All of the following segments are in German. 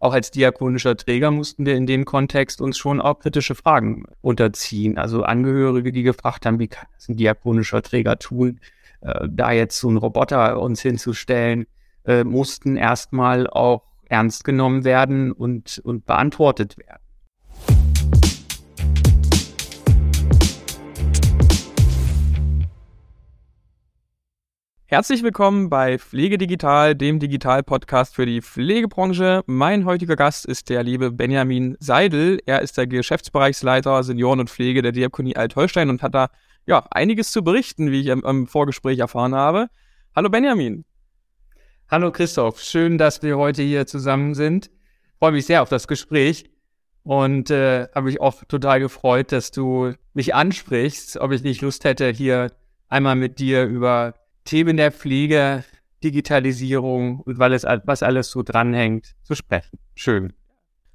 auch als diakonischer Träger mussten wir in dem Kontext uns schon auch kritische Fragen unterziehen. Also Angehörige, die gefragt haben, wie kann das ein diakonischer Träger tun, äh, da jetzt so einen Roboter uns hinzustellen, äh, mussten erstmal auch ernst genommen werden und, und beantwortet werden. Herzlich willkommen bei Pflege Digital, dem Digital-Podcast für die Pflegebranche. Mein heutiger Gast ist der liebe Benjamin Seidel. Er ist der Geschäftsbereichsleiter Senioren und Pflege der Diakonie Altholstein und hat da ja einiges zu berichten, wie ich im, im Vorgespräch erfahren habe. Hallo Benjamin. Hallo Christoph, schön, dass wir heute hier zusammen sind. Freue mich sehr auf das Gespräch und äh, habe mich auch total gefreut, dass du mich ansprichst, ob ich nicht Lust hätte, hier einmal mit dir über Themen der Pflege, Digitalisierung und weil es, was alles so dranhängt, zu sprechen. Schön.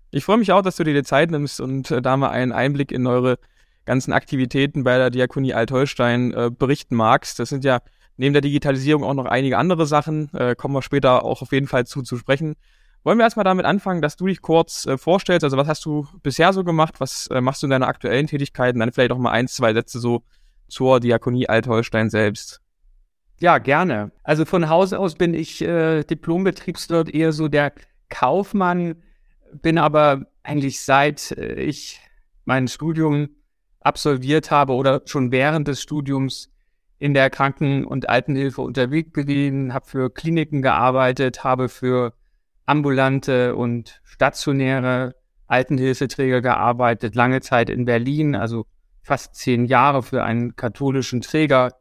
Ich freue mich auch, dass du dir die Zeit nimmst und äh, da mal einen Einblick in eure ganzen Aktivitäten bei der Diakonie Altholstein äh, berichten magst. Das sind ja neben der Digitalisierung auch noch einige andere Sachen, äh, kommen wir später auch auf jeden Fall zu zu sprechen. Wollen wir erstmal damit anfangen, dass du dich kurz äh, vorstellst, also was hast du bisher so gemacht, was äh, machst du in deiner aktuellen Tätigkeit und dann vielleicht auch mal ein, zwei Sätze so zur Diakonie Altholstein selbst. Ja, gerne. Also von Haus aus bin ich äh, Diplombetriebswirt, eher so der Kaufmann, bin aber eigentlich seit äh, ich mein Studium absolviert habe oder schon während des Studiums in der Kranken- und Altenhilfe unterwegs gewesen, habe für Kliniken gearbeitet, habe für ambulante und stationäre Altenhilfeträger gearbeitet, lange Zeit in Berlin, also fast zehn Jahre für einen katholischen Träger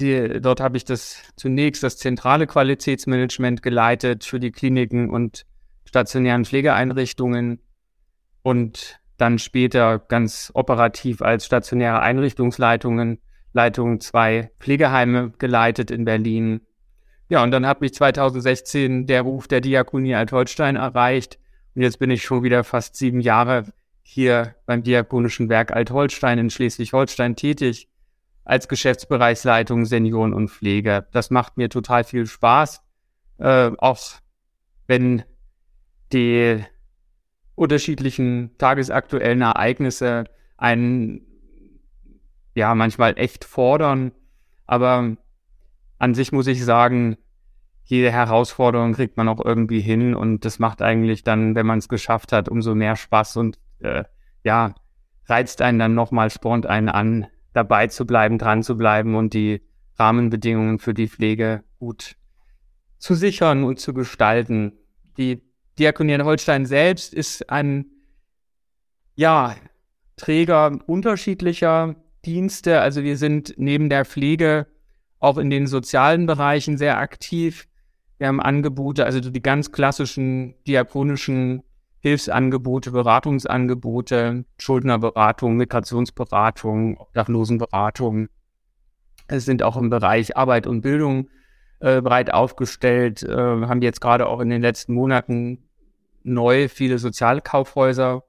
die, dort habe ich das zunächst das zentrale Qualitätsmanagement geleitet für die Kliniken und stationären Pflegeeinrichtungen und dann später ganz operativ als stationäre Einrichtungsleitungen, Leitung zwei Pflegeheime geleitet in Berlin. Ja, und dann hat mich 2016 der Ruf der Diakonie Altholstein erreicht und jetzt bin ich schon wieder fast sieben Jahre hier beim Diakonischen Werk Altholstein in Schleswig-Holstein tätig als Geschäftsbereichsleitung Senioren und Pflege. Das macht mir total viel Spaß, äh, auch wenn die unterschiedlichen tagesaktuellen Ereignisse einen ja manchmal echt fordern. Aber an sich muss ich sagen, jede Herausforderung kriegt man auch irgendwie hin und das macht eigentlich dann, wenn man es geschafft hat, umso mehr Spaß und äh, ja, reizt einen dann nochmal, spornt einen an, dabei zu bleiben, dran zu bleiben und die Rahmenbedingungen für die Pflege gut zu sichern und zu gestalten. Die Diakonie in Holstein selbst ist ein, ja, Träger unterschiedlicher Dienste. Also wir sind neben der Pflege auch in den sozialen Bereichen sehr aktiv. Wir haben Angebote, also die ganz klassischen diakonischen Hilfsangebote, Beratungsangebote, Schuldnerberatung, Migrationsberatung, Obdachlosenberatung. Es sind auch im Bereich Arbeit und Bildung äh, breit aufgestellt, äh, haben jetzt gerade auch in den letzten Monaten neu viele Sozialkaufhäuser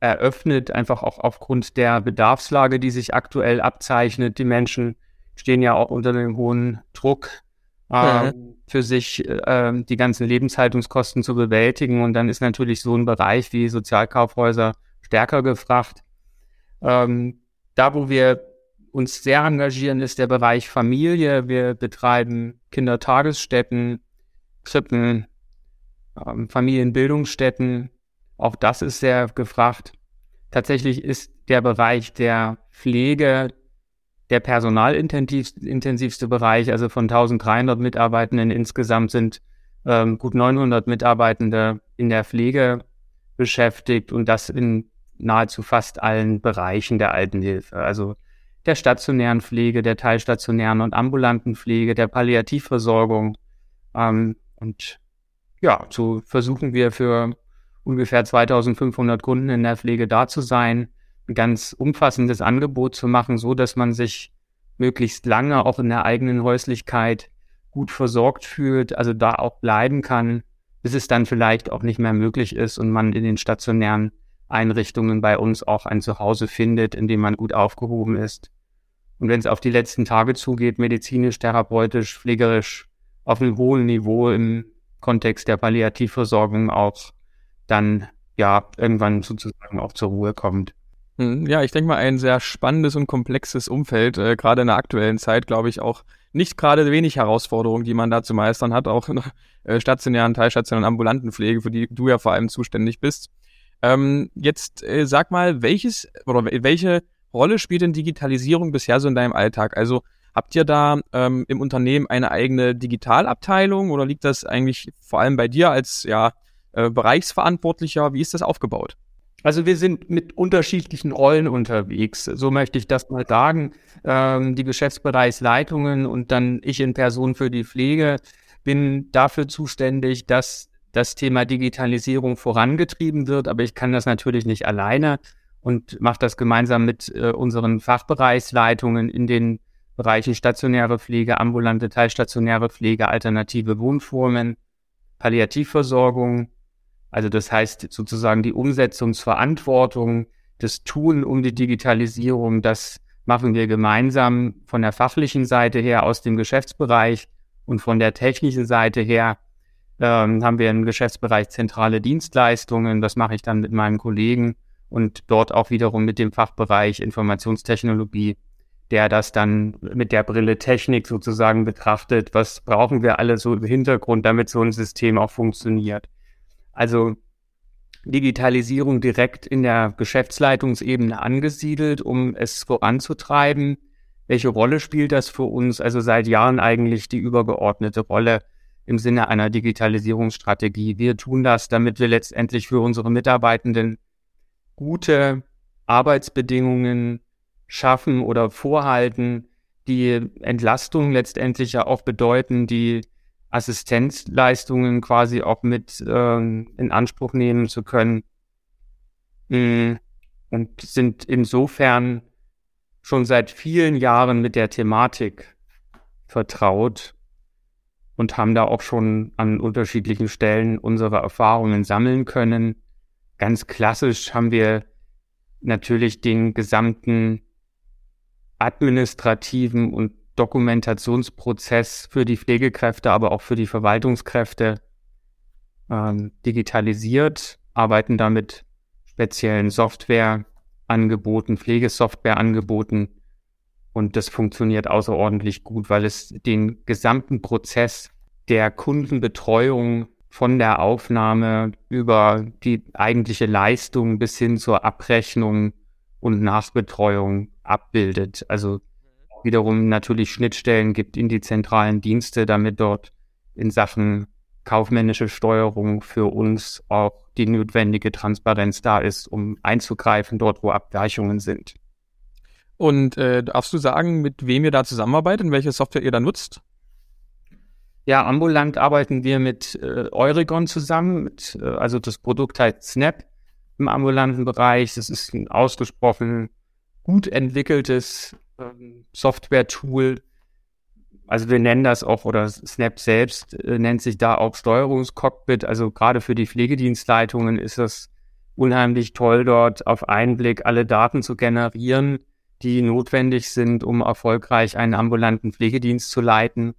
eröffnet, einfach auch aufgrund der Bedarfslage, die sich aktuell abzeichnet. Die Menschen stehen ja auch unter einem hohen Druck, äh, für sich äh, die ganzen Lebenshaltungskosten zu bewältigen. Und dann ist natürlich so ein Bereich wie Sozialkaufhäuser stärker gefragt. Ähm, da, wo wir uns sehr engagieren, ist der Bereich Familie. Wir betreiben Kindertagesstätten, Krippen, ähm, Familienbildungsstätten. Auch das ist sehr gefragt. Tatsächlich ist der Bereich der Pflege der personalintensivste Bereich, also von 1300 Mitarbeitenden insgesamt sind ähm, gut 900 Mitarbeitende in der Pflege beschäftigt und das in nahezu fast allen Bereichen der Altenhilfe. Also der stationären Pflege, der teilstationären und ambulanten Pflege, der Palliativversorgung. Ähm, und ja, so versuchen wir für ungefähr 2500 Kunden in der Pflege da zu sein ein ganz umfassendes Angebot zu machen, so dass man sich möglichst lange auch in der eigenen Häuslichkeit gut versorgt fühlt, also da auch bleiben kann, bis es dann vielleicht auch nicht mehr möglich ist und man in den stationären Einrichtungen bei uns auch ein Zuhause findet, in dem man gut aufgehoben ist. Und wenn es auf die letzten Tage zugeht, medizinisch, therapeutisch, pflegerisch, auf einem hohen Niveau im Kontext der Palliativversorgung auch dann ja irgendwann sozusagen auch zur Ruhe kommt. Hm, ja, ich denke mal, ein sehr spannendes und komplexes Umfeld, äh, gerade in der aktuellen Zeit, glaube ich, auch nicht gerade wenig Herausforderungen, die man da zu meistern hat, auch in der äh, stationären, teilstationären, ambulanten Pflege, für die du ja vor allem zuständig bist. Ähm, jetzt äh, sag mal, welches oder welche Rolle spielt denn Digitalisierung bisher so in deinem Alltag? Also habt ihr da ähm, im Unternehmen eine eigene Digitalabteilung oder liegt das eigentlich vor allem bei dir als ja, äh, Bereichsverantwortlicher? Wie ist das aufgebaut? Also wir sind mit unterschiedlichen Rollen unterwegs. So möchte ich das mal sagen. Ähm, die Geschäftsbereichsleitungen und dann ich in Person für die Pflege bin dafür zuständig, dass das Thema Digitalisierung vorangetrieben wird. Aber ich kann das natürlich nicht alleine und mache das gemeinsam mit äh, unseren Fachbereichsleitungen in den Bereichen stationäre Pflege, ambulante, teilstationäre Pflege, alternative Wohnformen, Palliativversorgung. Also das heißt sozusagen die Umsetzungsverantwortung, das Tun um die Digitalisierung, das machen wir gemeinsam von der fachlichen Seite her aus dem Geschäftsbereich und von der technischen Seite her ähm, haben wir im Geschäftsbereich zentrale Dienstleistungen. Das mache ich dann mit meinen Kollegen und dort auch wiederum mit dem Fachbereich Informationstechnologie, der das dann mit der Brille Technik sozusagen betrachtet. Was brauchen wir alle so im Hintergrund, damit so ein System auch funktioniert? Also Digitalisierung direkt in der Geschäftsleitungsebene angesiedelt, um es voranzutreiben. Welche Rolle spielt das für uns? Also seit Jahren eigentlich die übergeordnete Rolle im Sinne einer Digitalisierungsstrategie. Wir tun das, damit wir letztendlich für unsere Mitarbeitenden gute Arbeitsbedingungen schaffen oder vorhalten, die Entlastung letztendlich ja auch bedeuten, die Assistenzleistungen quasi auch mit äh, in Anspruch nehmen zu können. Mm, und sind insofern schon seit vielen Jahren mit der Thematik vertraut und haben da auch schon an unterschiedlichen Stellen unsere Erfahrungen sammeln können. Ganz klassisch haben wir natürlich den gesamten administrativen und Dokumentationsprozess für die Pflegekräfte, aber auch für die Verwaltungskräfte ähm, digitalisiert, arbeiten damit speziellen Softwareangeboten, Pflegesoftwareangeboten und das funktioniert außerordentlich gut, weil es den gesamten Prozess der Kundenbetreuung von der Aufnahme über die eigentliche Leistung bis hin zur Abrechnung und Nachbetreuung abbildet. Also wiederum natürlich Schnittstellen gibt in die zentralen Dienste, damit dort in Sachen kaufmännische Steuerung für uns auch die notwendige Transparenz da ist, um einzugreifen dort, wo Abweichungen sind. Und äh, darfst du sagen, mit wem ihr da zusammenarbeitet und welche Software ihr da nutzt? Ja, ambulant arbeiten wir mit äh, Euregon zusammen. Mit, äh, also das Produkt heißt Snap im ambulanten Bereich. Das ist ein ausgesprochen gut entwickeltes Software-Tool. Also wir nennen das auch, oder Snap selbst äh, nennt sich da auch Steuerungscockpit. Also gerade für die Pflegedienstleitungen ist das unheimlich toll, dort auf einen Blick alle Daten zu generieren, die notwendig sind, um erfolgreich einen ambulanten Pflegedienst zu leiten.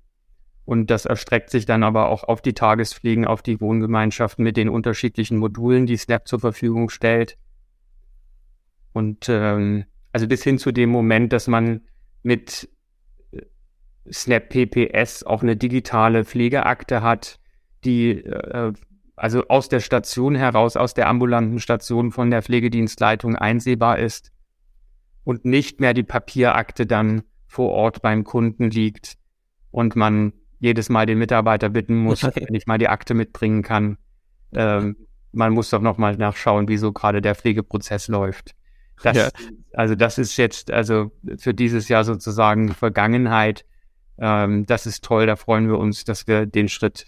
Und das erstreckt sich dann aber auch auf die Tagespflegen, auf die Wohngemeinschaften mit den unterschiedlichen Modulen, die Snap zur Verfügung stellt. Und ähm, also bis hin zu dem Moment, dass man mit äh, Snap PPS auch eine digitale Pflegeakte hat, die äh, also aus der Station heraus, aus der ambulanten Station von der Pflegedienstleitung einsehbar ist und nicht mehr die Papierakte dann vor Ort beim Kunden liegt und man jedes Mal den Mitarbeiter bitten muss, wenn ich mal die Akte mitbringen kann. Ähm, man muss doch nochmal nachschauen, wieso gerade der Pflegeprozess läuft. Das, ja. Also das ist jetzt also für dieses Jahr sozusagen Vergangenheit. Ähm, das ist toll, da freuen wir uns, dass wir den Schritt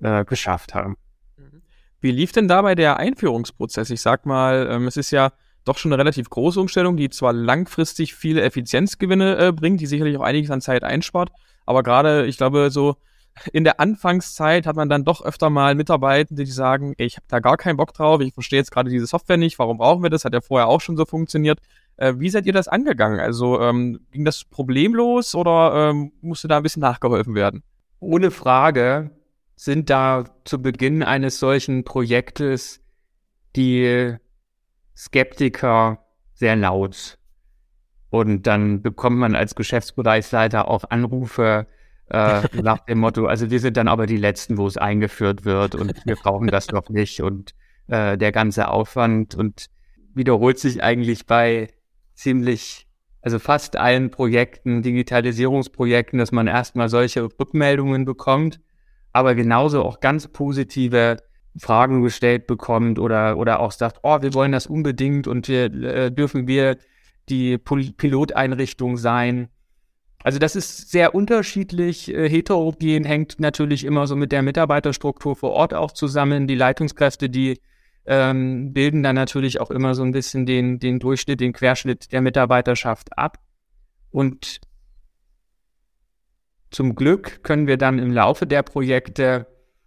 äh, geschafft haben. Wie lief denn dabei der Einführungsprozess? Ich sag mal, ähm, es ist ja doch schon eine relativ große Umstellung, die zwar langfristig viele Effizienzgewinne äh, bringt, die sicherlich auch einiges an Zeit einspart, aber gerade, ich glaube, so in der Anfangszeit hat man dann doch öfter mal Mitarbeitende, die sagen, ey, ich habe da gar keinen Bock drauf, ich verstehe jetzt gerade diese Software nicht, warum brauchen wir das? Hat ja vorher auch schon so funktioniert. Äh, wie seid ihr das angegangen? Also ähm, ging das problemlos oder ähm, musste da ein bisschen nachgeholfen werden? Ohne Frage sind da zu Beginn eines solchen Projektes die Skeptiker sehr laut. Und dann bekommt man als Geschäftsbereichsleiter auch Anrufe äh, nach dem Motto, also wir sind dann aber die Letzten, wo es eingeführt wird und wir brauchen das noch nicht und äh, der ganze Aufwand und wiederholt sich eigentlich bei ziemlich, also fast allen Projekten, Digitalisierungsprojekten, dass man erstmal solche Rückmeldungen bekommt, aber genauso auch ganz positive Fragen gestellt bekommt oder, oder auch sagt, oh, wir wollen das unbedingt und wir äh, dürfen wir die Piloteinrichtung sein. Also das ist sehr unterschiedlich, äh, heterogen, hängt natürlich immer so mit der Mitarbeiterstruktur vor Ort auch zusammen. Die Leitungskräfte, die ähm, bilden dann natürlich auch immer so ein bisschen den, den Durchschnitt, den Querschnitt der Mitarbeiterschaft ab. Und zum Glück können wir dann im Laufe der Projekte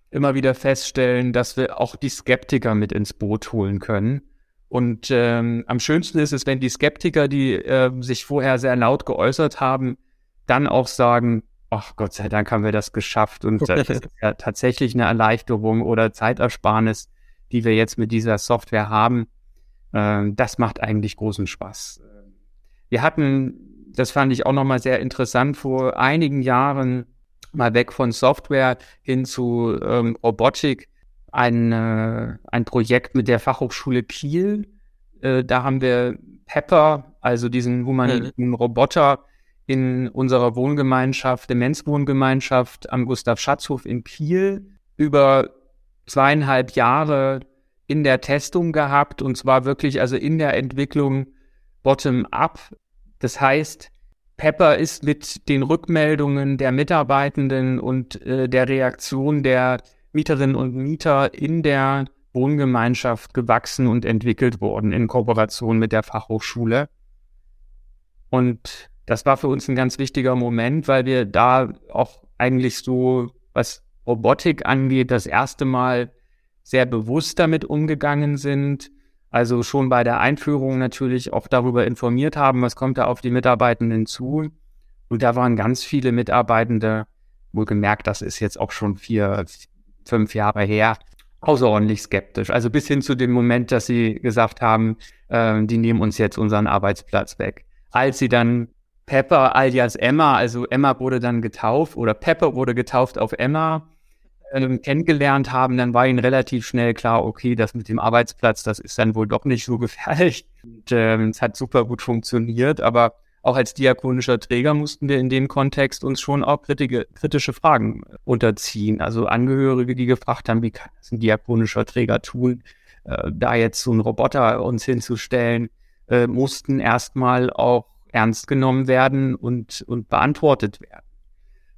immer wieder feststellen, dass wir auch die Skeptiker mit ins Boot holen können. Und ähm, am schönsten ist es, wenn die Skeptiker, die äh, sich vorher sehr laut geäußert haben, dann auch sagen, ach Gott sei Dank haben wir das geschafft und das ist ja tatsächlich eine Erleichterung oder Zeitersparnis, die wir jetzt mit dieser Software haben. Ähm, das macht eigentlich großen Spaß. Wir hatten, das fand ich auch nochmal sehr interessant, vor einigen Jahren mal weg von Software hin zu ähm, Robotik, ein, äh, ein Projekt mit der Fachhochschule Kiel. Äh, da haben wir Pepper, also diesen mhm. Roboter, in unserer Wohngemeinschaft, Demenzwohngemeinschaft am Gustav Schatzhof in Kiel über zweieinhalb Jahre in der Testung gehabt und zwar wirklich also in der Entwicklung bottom-up. Das heißt, Pepper ist mit den Rückmeldungen der Mitarbeitenden und äh, der Reaktion der Mieterinnen und Mieter in der Wohngemeinschaft gewachsen und entwickelt worden in Kooperation mit der Fachhochschule. Und das war für uns ein ganz wichtiger Moment, weil wir da auch eigentlich so, was Robotik angeht, das erste Mal sehr bewusst damit umgegangen sind. Also schon bei der Einführung natürlich auch darüber informiert haben, was kommt da auf die Mitarbeitenden zu. Und da waren ganz viele Mitarbeitende, wohlgemerkt, das ist jetzt auch schon vier, fünf Jahre her, außerordentlich skeptisch. Also bis hin zu dem Moment, dass sie gesagt haben, äh, die nehmen uns jetzt unseren Arbeitsplatz weg. Als sie dann Pepper alias Emma, also Emma wurde dann getauft oder Pepper wurde getauft auf Emma, ähm, kennengelernt haben, dann war ihnen relativ schnell klar, okay, das mit dem Arbeitsplatz, das ist dann wohl doch nicht so gefährlich. Und ähm, es hat super gut funktioniert, aber auch als diakonischer Träger mussten wir in dem Kontext uns schon auch kritische, kritische Fragen unterziehen. Also Angehörige, die gefragt haben, wie kann das ein diakonischer Träger tun, äh, da jetzt so einen Roboter uns hinzustellen, äh, mussten erstmal auch ernst genommen werden und, und beantwortet werden.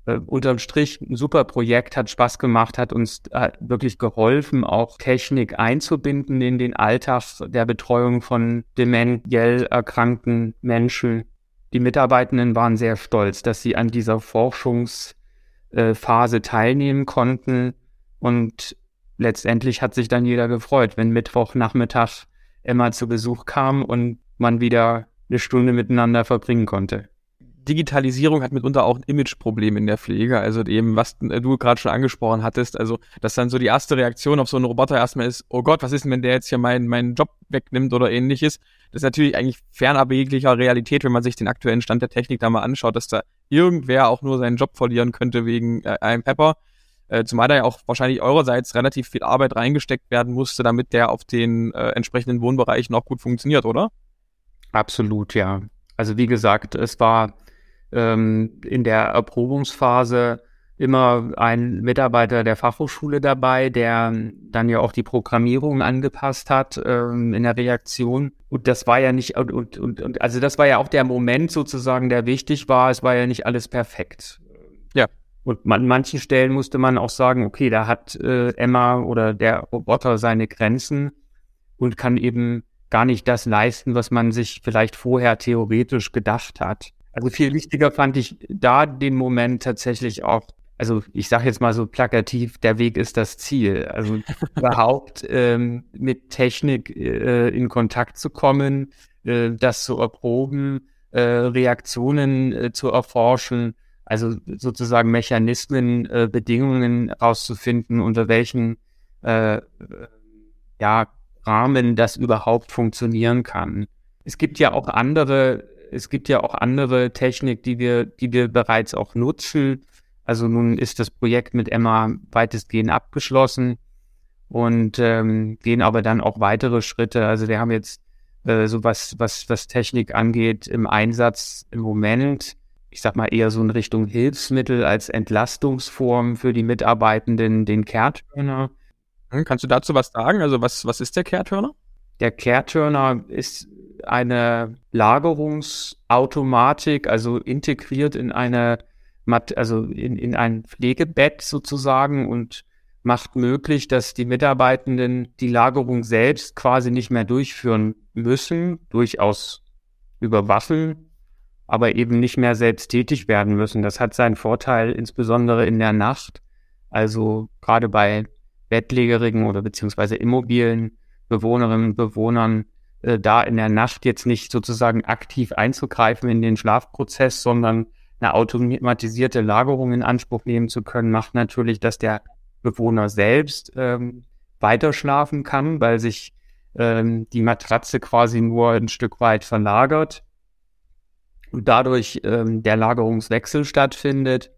Äh, unterm Strich ein super Projekt, hat Spaß gemacht, hat uns äh, wirklich geholfen, auch Technik einzubinden in den Alltag der Betreuung von dementiell erkrankten Menschen. Die Mitarbeitenden waren sehr stolz, dass sie an dieser Forschungsphase teilnehmen konnten und letztendlich hat sich dann jeder gefreut, wenn Mittwochnachmittag Emma zu Besuch kam und man wieder eine Stunde miteinander verbringen konnte. Digitalisierung hat mitunter auch ein Imageproblem in der Pflege. Also eben, was du gerade schon angesprochen hattest, also dass dann so die erste Reaktion auf so einen Roboter erstmal ist, oh Gott, was ist denn, wenn der jetzt hier meinen, meinen Job wegnimmt oder ähnliches. Das ist natürlich eigentlich fernab jeglicher Realität, wenn man sich den aktuellen Stand der Technik da mal anschaut, dass da irgendwer auch nur seinen Job verlieren könnte wegen äh, einem Pepper. Äh, zumal da ja auch wahrscheinlich eurerseits relativ viel Arbeit reingesteckt werden musste, damit der auf den äh, entsprechenden Wohnbereichen auch gut funktioniert, oder? Absolut, ja. Also wie gesagt, es war ähm, in der Erprobungsphase immer ein Mitarbeiter der Fachhochschule dabei, der dann ja auch die Programmierung angepasst hat ähm, in der Reaktion. Und das war ja nicht, und, und, und, und, also das war ja auch der Moment sozusagen, der wichtig war. Es war ja nicht alles perfekt. Ja. Und an manchen Stellen musste man auch sagen, okay, da hat äh, Emma oder der Roboter seine Grenzen und kann eben gar nicht das leisten, was man sich vielleicht vorher theoretisch gedacht hat. Also viel wichtiger fand ich da den Moment tatsächlich auch, also ich sage jetzt mal so plakativ, der Weg ist das Ziel. Also überhaupt ähm, mit Technik äh, in Kontakt zu kommen, äh, das zu erproben, äh, Reaktionen äh, zu erforschen, also sozusagen Mechanismen, äh, Bedingungen rauszufinden, unter welchen äh, ja, Rahmen das überhaupt funktionieren kann. Es gibt ja auch andere, es gibt ja auch andere Technik, die wir, die wir bereits auch nutzen. Also nun ist das Projekt mit Emma weitestgehend abgeschlossen und ähm, gehen aber dann auch weitere Schritte. Also wir haben jetzt äh, so was, was, was Technik angeht, im Einsatz im Moment. Ich sag mal eher so in Richtung Hilfsmittel als Entlastungsform für die Mitarbeitenden, den Kehrturner. Hm, kannst du dazu was sagen? Also was, was ist der Kehrturner? Der Kehrturner ist eine Lagerungsautomatik, also integriert in eine, also in, in ein Pflegebett sozusagen und macht möglich, dass die Mitarbeitenden die Lagerung selbst quasi nicht mehr durchführen müssen, durchaus überwachen, aber eben nicht mehr selbst tätig werden müssen. Das hat seinen Vorteil insbesondere in der Nacht, also gerade bei bettlägerigen oder beziehungsweise immobilen Bewohnerinnen und Bewohnern, äh, da in der Nacht jetzt nicht sozusagen aktiv einzugreifen in den Schlafprozess, sondern eine automatisierte Lagerung in Anspruch nehmen zu können, macht natürlich, dass der Bewohner selbst ähm, weiter schlafen kann, weil sich ähm, die Matratze quasi nur ein Stück weit verlagert und dadurch ähm, der Lagerungswechsel stattfindet.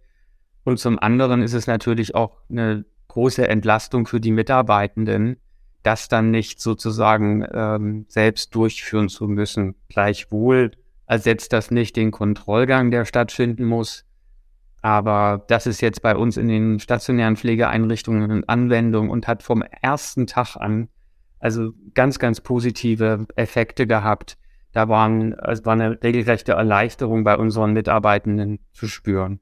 Und zum anderen ist es natürlich auch eine große Entlastung für die Mitarbeitenden, das dann nicht sozusagen ähm, selbst durchführen zu müssen. Gleichwohl ersetzt das nicht den Kontrollgang, der stattfinden muss. Aber das ist jetzt bei uns in den stationären Pflegeeinrichtungen in Anwendung und hat vom ersten Tag an also ganz, ganz positive Effekte gehabt. Da waren, es war eine regelrechte Erleichterung bei unseren Mitarbeitenden zu spüren.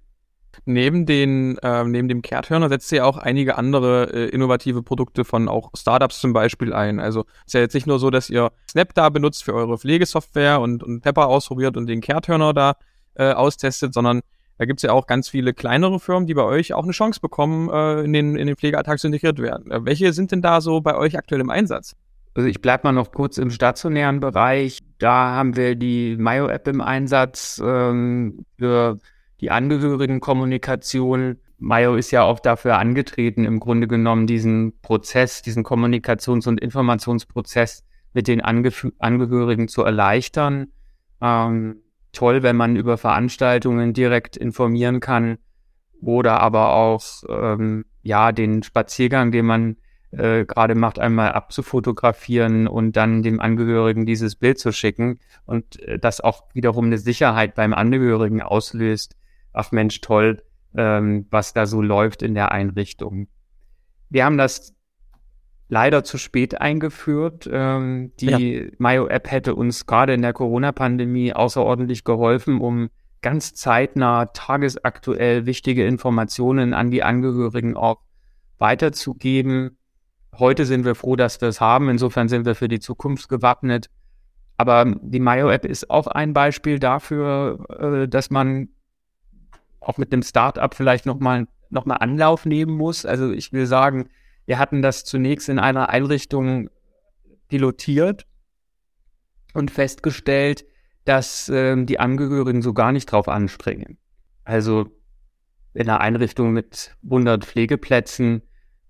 Neben den, äh, neben dem Kehrtörner setzt ihr auch einige andere äh, innovative Produkte von auch Startups zum Beispiel ein. Also es ist ja jetzt nicht nur so, dass ihr Snap da benutzt für eure Pflegesoftware und, und Pepper ausprobiert und den Kehrtörner da äh, austestet, sondern da gibt's ja auch ganz viele kleinere Firmen, die bei euch auch eine Chance bekommen, äh, in, den, in den Pflegealltag zu integriert werden. Äh, welche sind denn da so bei euch aktuell im Einsatz? Also ich bleibe mal noch kurz im stationären Bereich. Da haben wir die Mayo-App im Einsatz ähm, für die Angehörigenkommunikation. Mayo ist ja auch dafür angetreten, im Grunde genommen diesen Prozess, diesen Kommunikations- und Informationsprozess mit den Angef Angehörigen zu erleichtern. Ähm, toll, wenn man über Veranstaltungen direkt informieren kann oder aber auch ähm, ja den Spaziergang, den man äh, gerade macht, einmal abzufotografieren und dann dem Angehörigen dieses Bild zu schicken und äh, das auch wiederum eine Sicherheit beim Angehörigen auslöst. Ach Mensch, toll, ähm, was da so läuft in der Einrichtung. Wir haben das leider zu spät eingeführt. Ähm, die ja. Mayo-App hätte uns gerade in der Corona-Pandemie außerordentlich geholfen, um ganz zeitnah, tagesaktuell wichtige Informationen an die Angehörigen auch weiterzugeben. Heute sind wir froh, dass wir es haben. Insofern sind wir für die Zukunft gewappnet. Aber die Mayo-App ist auch ein Beispiel dafür, äh, dass man auch mit dem Startup vielleicht nochmal noch mal Anlauf nehmen muss. Also ich will sagen, wir hatten das zunächst in einer Einrichtung pilotiert und festgestellt, dass ähm, die Angehörigen so gar nicht drauf anspringen. Also in einer Einrichtung mit 100 Pflegeplätzen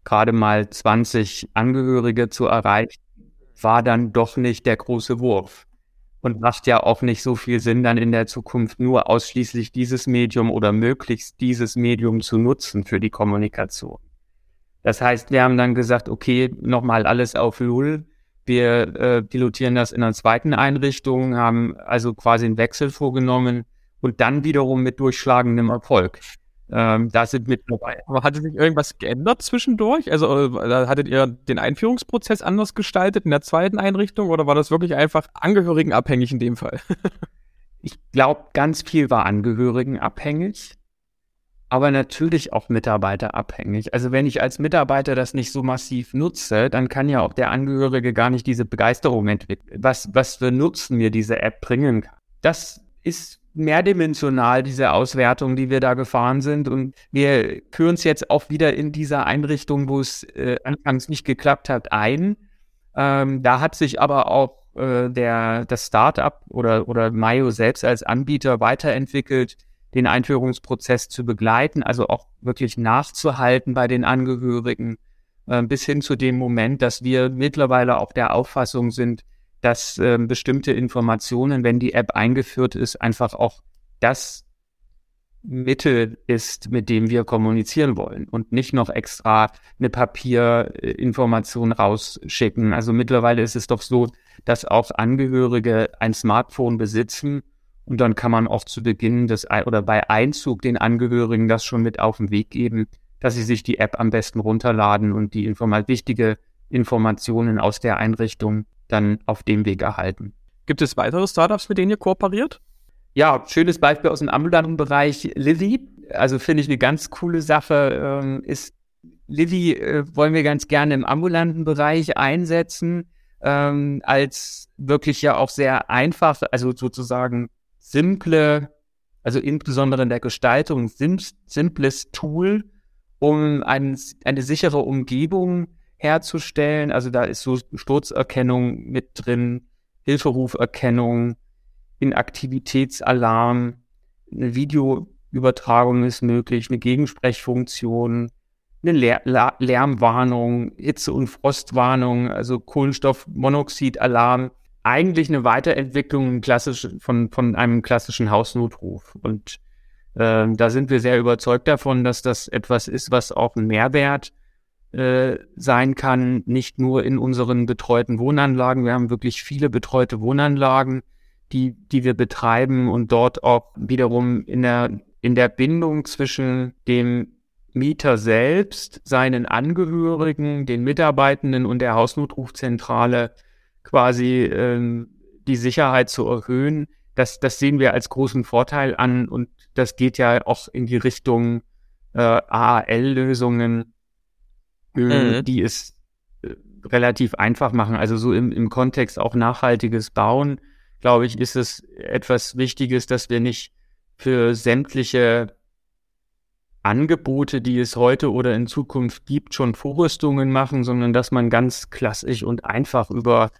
gerade mal 20 Angehörige zu erreichen, war dann doch nicht der große Wurf. Und macht ja auch nicht so viel Sinn, dann in der Zukunft nur ausschließlich dieses Medium oder möglichst dieses Medium zu nutzen für die Kommunikation. Das heißt, wir haben dann gesagt, okay, nochmal alles auf Null. Wir äh, pilotieren das in einer zweiten Einrichtung, haben also quasi einen Wechsel vorgenommen und dann wiederum mit durchschlagendem Erfolg. Ähm, da sind mit dabei. Aber hatte sich irgendwas geändert zwischendurch? Also äh, hattet ihr den Einführungsprozess anders gestaltet in der zweiten Einrichtung oder war das wirklich einfach angehörigenabhängig in dem Fall? ich glaube, ganz viel war angehörigenabhängig aber natürlich auch mitarbeiterabhängig. Also wenn ich als Mitarbeiter das nicht so massiv nutze, dann kann ja auch der Angehörige gar nicht diese Begeisterung entwickeln. Was, was für Nutzen mir diese App bringen kann. Das ist mehrdimensional, diese Auswertung, die wir da gefahren sind. Und wir führen es jetzt auch wieder in dieser Einrichtung, wo es äh, anfangs nicht geklappt hat, ein. Ähm, da hat sich aber auch äh, der, das Startup oder, oder Mayo selbst als Anbieter weiterentwickelt den Einführungsprozess zu begleiten, also auch wirklich nachzuhalten bei den Angehörigen äh, bis hin zu dem Moment, dass wir mittlerweile auch der Auffassung sind, dass äh, bestimmte Informationen, wenn die App eingeführt ist, einfach auch das Mittel ist, mit dem wir kommunizieren wollen und nicht noch extra eine Papierinformation rausschicken. Also mittlerweile ist es doch so, dass auch Angehörige ein Smartphone besitzen und dann kann man auch zu Beginn des oder bei Einzug den Angehörigen das schon mit auf den Weg geben, dass sie sich die App am besten runterladen und die informal wichtige Informationen aus der Einrichtung dann auf dem Weg erhalten. Gibt es weitere Startups, mit denen ihr kooperiert? Ja, schönes Beispiel aus dem ambulanten Bereich, Livy. Also finde ich eine ganz coole Sache, ähm, ist Livy äh, wollen wir ganz gerne im ambulanten Bereich einsetzen, ähm, als wirklich ja auch sehr einfach, also sozusagen simple, also insbesondere in der Gestaltung, sim simples Tool, um ein, eine sichere Umgebung herzustellen. Also da ist so Sturzerkennung mit drin, Hilferuferkennung, Inaktivitätsalarm, eine Videoübertragung ist möglich, eine Gegensprechfunktion, eine Lär Lärmwarnung, Hitze- und Frostwarnung, also Kohlenstoffmonoxidalarm. Eigentlich eine Weiterentwicklung von, von einem klassischen Hausnotruf. Und äh, da sind wir sehr überzeugt davon, dass das etwas ist, was auch ein Mehrwert äh, sein kann, nicht nur in unseren betreuten Wohnanlagen. Wir haben wirklich viele betreute Wohnanlagen die, die wir betreiben und dort auch wiederum in der, in der Bindung zwischen dem Mieter selbst, seinen Angehörigen, den Mitarbeitenden und der Hausnotrufzentrale quasi äh, die Sicherheit zu erhöhen. Das, das sehen wir als großen Vorteil an und das geht ja auch in die Richtung äh, AAL-Lösungen, äh, mhm. die es äh, relativ einfach machen. Also so im, im Kontext auch nachhaltiges Bauen glaube ich, ist es etwas Wichtiges, dass wir nicht für sämtliche Angebote, die es heute oder in Zukunft gibt, schon Vorrüstungen machen, sondern dass man ganz klassisch und einfach über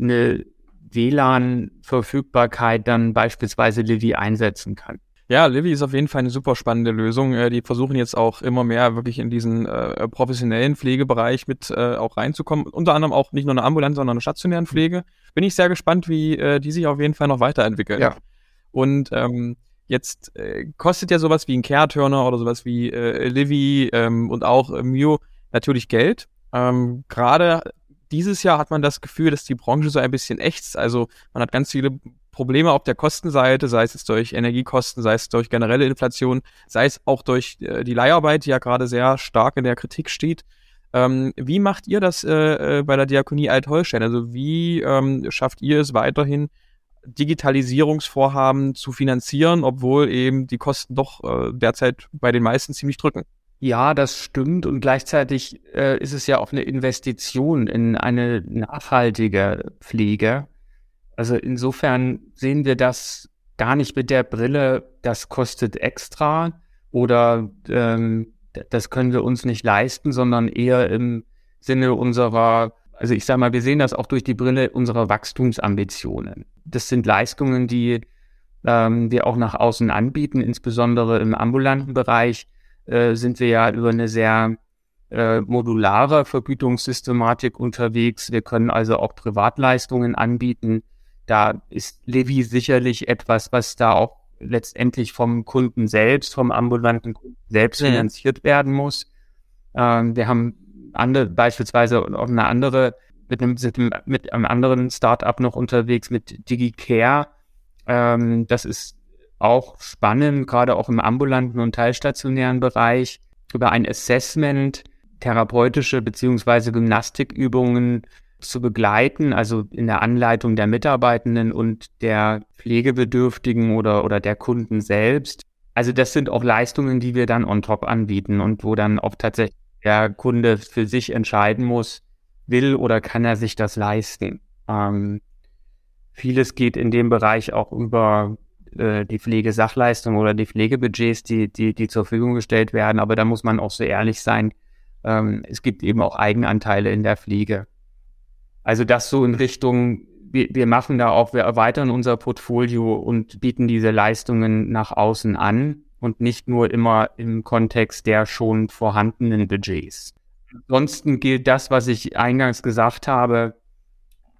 eine WLAN-Verfügbarkeit dann beispielsweise Livy einsetzen kann. Ja, Livy ist auf jeden Fall eine super spannende Lösung. Äh, die versuchen jetzt auch immer mehr wirklich in diesen äh, professionellen Pflegebereich mit äh, auch reinzukommen. Unter anderem auch nicht nur eine ambulante, sondern eine stationären Pflege. Bin ich sehr gespannt, wie äh, die sich auf jeden Fall noch weiterentwickeln. Ja. Und ähm, jetzt äh, kostet ja sowas wie ein Care-Turner oder sowas wie äh, Livy ähm, und auch äh, Mio natürlich Geld. Ähm, Gerade dieses Jahr hat man das Gefühl, dass die Branche so ein bisschen ächzt. Also man hat ganz viele Probleme auf der Kostenseite, sei es durch Energiekosten, sei es durch generelle Inflation, sei es auch durch äh, die Leiharbeit, die ja gerade sehr stark in der Kritik steht. Ähm, wie macht ihr das äh, äh bei der Diakonie Altholstein? Also wie ähm, schafft ihr es weiterhin, Digitalisierungsvorhaben zu finanzieren, obwohl eben die Kosten doch äh, derzeit bei den meisten ziemlich drücken? Ja, das stimmt. Und gleichzeitig äh, ist es ja auch eine Investition in eine nachhaltige Pflege. Also insofern sehen wir das gar nicht mit der Brille, das kostet extra oder ähm, das können wir uns nicht leisten, sondern eher im Sinne unserer, also ich sage mal, wir sehen das auch durch die Brille unserer Wachstumsambitionen. Das sind Leistungen, die ähm, wir auch nach außen anbieten, insbesondere im ambulanten Bereich äh, sind wir ja über eine sehr äh, modulare Vergütungssystematik unterwegs. Wir können also auch Privatleistungen anbieten, da ist Levi sicherlich etwas, was da auch letztendlich vom Kunden selbst, vom ambulanten Kunden selbst ja. finanziert werden muss. Ähm, wir haben andere, beispielsweise auch eine andere, mit einem, mit einem anderen Startup noch unterwegs, mit DigiCare. Ähm, das ist auch spannend, gerade auch im ambulanten und teilstationären Bereich, über ein Assessment, therapeutische beziehungsweise Gymnastikübungen zu begleiten, also in der Anleitung der Mitarbeitenden und der Pflegebedürftigen oder, oder der Kunden selbst. Also das sind auch Leistungen, die wir dann on top anbieten und wo dann auch tatsächlich der Kunde für sich entscheiden muss, will oder kann er sich das leisten. Ähm, vieles geht in dem Bereich auch über äh, die Pflegesachleistung oder die Pflegebudgets, die, die, die zur Verfügung gestellt werden. Aber da muss man auch so ehrlich sein. Ähm, es gibt eben auch Eigenanteile in der Pflege. Also das so in Richtung, wir, wir machen da auch, wir erweitern unser Portfolio und bieten diese Leistungen nach außen an und nicht nur immer im Kontext der schon vorhandenen Budgets. ansonsten gilt das, was ich eingangs gesagt habe.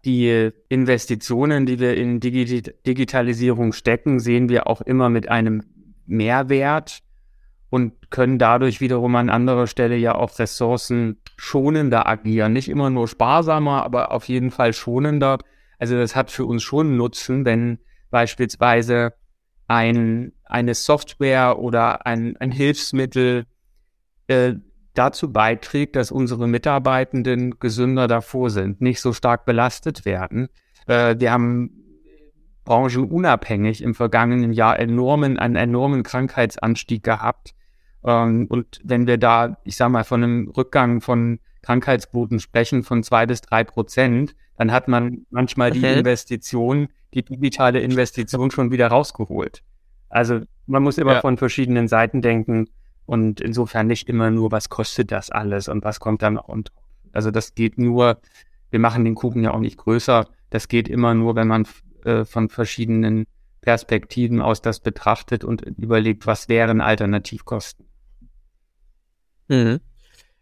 Die Investitionen, die wir in Digi Digitalisierung stecken, sehen wir auch immer mit einem Mehrwert und können dadurch wiederum an anderer Stelle ja auch Ressourcen schonender agieren. Nicht immer nur sparsamer, aber auf jeden Fall schonender. Also das hat für uns schon Nutzen, wenn beispielsweise ein, eine Software oder ein, ein Hilfsmittel äh, dazu beiträgt, dass unsere Mitarbeitenden gesünder davor sind, nicht so stark belastet werden. Äh, wir haben branchenunabhängig im vergangenen Jahr enormen, einen enormen Krankheitsanstieg gehabt. Ähm, und wenn wir da, ich sage mal, von einem Rückgang von Krankheitsquoten sprechen von zwei bis drei Prozent, dann hat man manchmal okay. die Investition, die digitale Investition schon wieder rausgeholt. Also man muss immer ja. von verschiedenen Seiten denken und insofern nicht immer nur, was kostet das alles und was kommt dann noch und also das geht nur, wir machen den Kuchen ja auch nicht größer, das geht immer nur, wenn man äh, von verschiedenen Perspektiven aus das betrachtet und überlegt, was wären Alternativkosten. Mhm.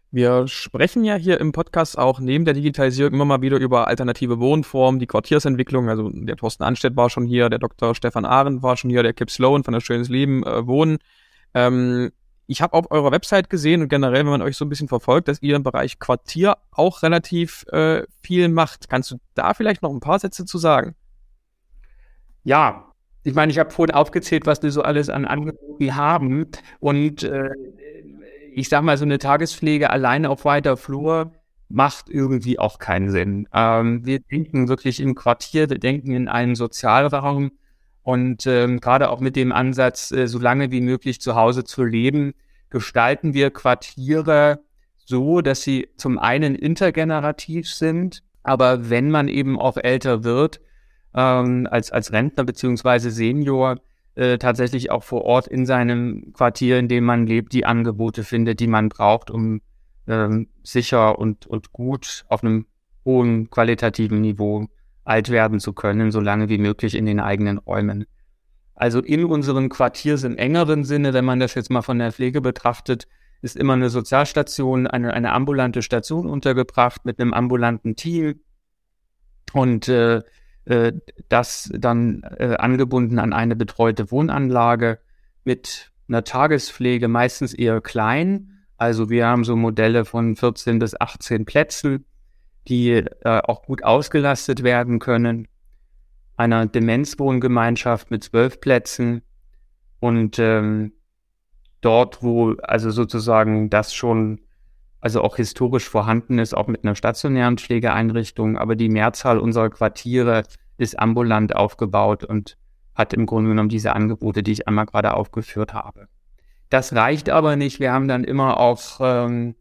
Wir sprechen ja hier im Podcast auch neben der Digitalisierung immer mal wieder über alternative Wohnformen, die Quartiersentwicklung. Also der Thorsten Anstedt war schon hier, der Dr. Stefan Arendt war schon hier, der Kip Sloan von der Schönes Leben äh, Wohnen. Ähm, ich habe auf eurer Website gesehen und generell, wenn man euch so ein bisschen verfolgt, dass ihr im Bereich Quartier auch relativ äh, viel macht. Kannst du da vielleicht noch ein paar Sätze zu sagen? Ja, ich meine, ich habe vorhin aufgezählt, was wir so alles an Angeboten haben. Und äh, ich sag mal, so eine Tagespflege alleine auf weiter Flur macht irgendwie auch keinen Sinn. Ähm, wir denken wirklich im Quartier, wir denken in einen Sozialraum und ähm, gerade auch mit dem Ansatz, äh, so lange wie möglich zu Hause zu leben, gestalten wir Quartiere so, dass sie zum einen intergenerativ sind, aber wenn man eben auch älter wird, ähm, als, als Rentner beziehungsweise Senior, äh, tatsächlich auch vor Ort in seinem Quartier, in dem man lebt, die Angebote findet, die man braucht, um ähm, sicher und, und gut auf einem hohen qualitativen Niveau alt werden zu können, so lange wie möglich in den eigenen Räumen. Also in unseren Quartiers im engeren Sinne, wenn man das jetzt mal von der Pflege betrachtet, ist immer eine Sozialstation, eine, eine ambulante Station untergebracht mit einem ambulanten Team. Und äh, äh, das dann äh, angebunden an eine betreute Wohnanlage mit einer Tagespflege, meistens eher klein. Also wir haben so Modelle von 14 bis 18 Plätzen, die äh, auch gut ausgelastet werden können. Einer Demenzwohngemeinschaft mit zwölf Plätzen und ähm, dort, wo also sozusagen das schon also auch historisch vorhanden ist, auch mit einer stationären Pflegeeinrichtung. Aber die Mehrzahl unserer Quartiere ist ambulant aufgebaut und hat im Grunde genommen diese Angebote, die ich einmal gerade aufgeführt habe. Das reicht aber nicht. Wir haben dann immer auch ähm,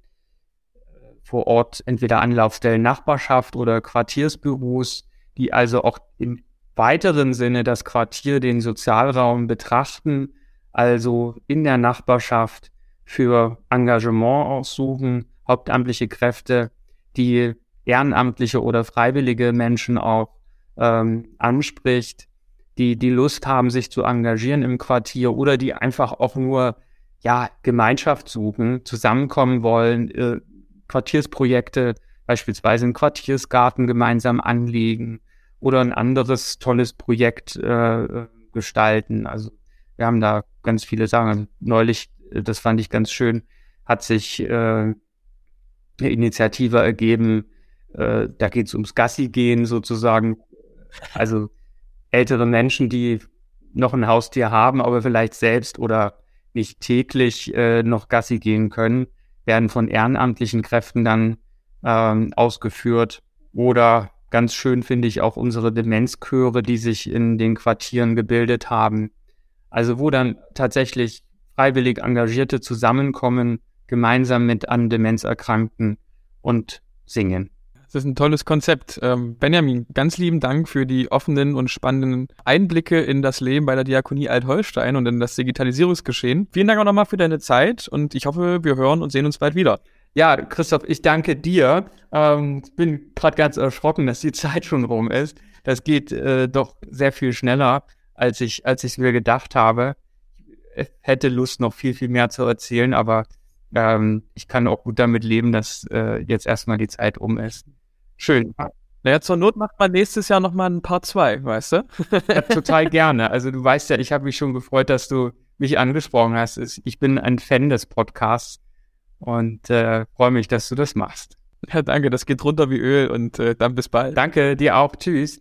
vor Ort entweder Anlaufstellen Nachbarschaft oder Quartiersbüros, die also auch im weiteren Sinne das Quartier, den Sozialraum betrachten, also in der Nachbarschaft für Engagement aussuchen, hauptamtliche Kräfte, die ehrenamtliche oder freiwillige Menschen auch ähm, anspricht, die die Lust haben, sich zu engagieren im Quartier oder die einfach auch nur ja Gemeinschaft suchen, zusammenkommen wollen, äh, Quartiersprojekte, beispielsweise einen Quartiersgarten gemeinsam anlegen oder ein anderes tolles Projekt äh, gestalten. Also wir haben da ganz viele Sachen. Neulich, äh, das fand ich ganz schön, hat sich äh, Initiative ergeben, äh, da geht es ums Gassi gehen sozusagen also ältere Menschen, die noch ein Haustier haben, aber vielleicht selbst oder nicht täglich äh, noch Gassi gehen können, werden von ehrenamtlichen Kräften dann ähm, ausgeführt. Oder ganz schön finde ich auch unsere Demenzchöre, die sich in den Quartieren gebildet haben. Also wo dann tatsächlich freiwillig Engagierte zusammenkommen, gemeinsam mit an Demenz Erkrankten und singen. Das ist ein tolles Konzept. Ähm, Benjamin, ganz lieben Dank für die offenen und spannenden Einblicke in das Leben bei der Diakonie Alt-Holstein und in das Digitalisierungsgeschehen. Vielen Dank auch nochmal für deine Zeit und ich hoffe, wir hören und sehen uns bald wieder. Ja, Christoph, ich danke dir. Ähm, bin gerade ganz erschrocken, dass die Zeit schon rum ist. Das geht äh, doch sehr viel schneller, als ich als ich mir gedacht habe. Ich hätte Lust, noch viel, viel mehr zu erzählen, aber ähm, ich kann auch gut damit leben, dass äh, jetzt erstmal die Zeit um ist. Schön. Naja, zur Not macht man nächstes Jahr nochmal ein Part 2, weißt du? ja, total gerne. Also du weißt ja, ich habe mich schon gefreut, dass du mich angesprochen hast. Ich bin ein Fan des Podcasts und äh, freue mich, dass du das machst. Ja, danke, das geht runter wie Öl und äh, dann bis bald. Danke, dir auch. Tschüss.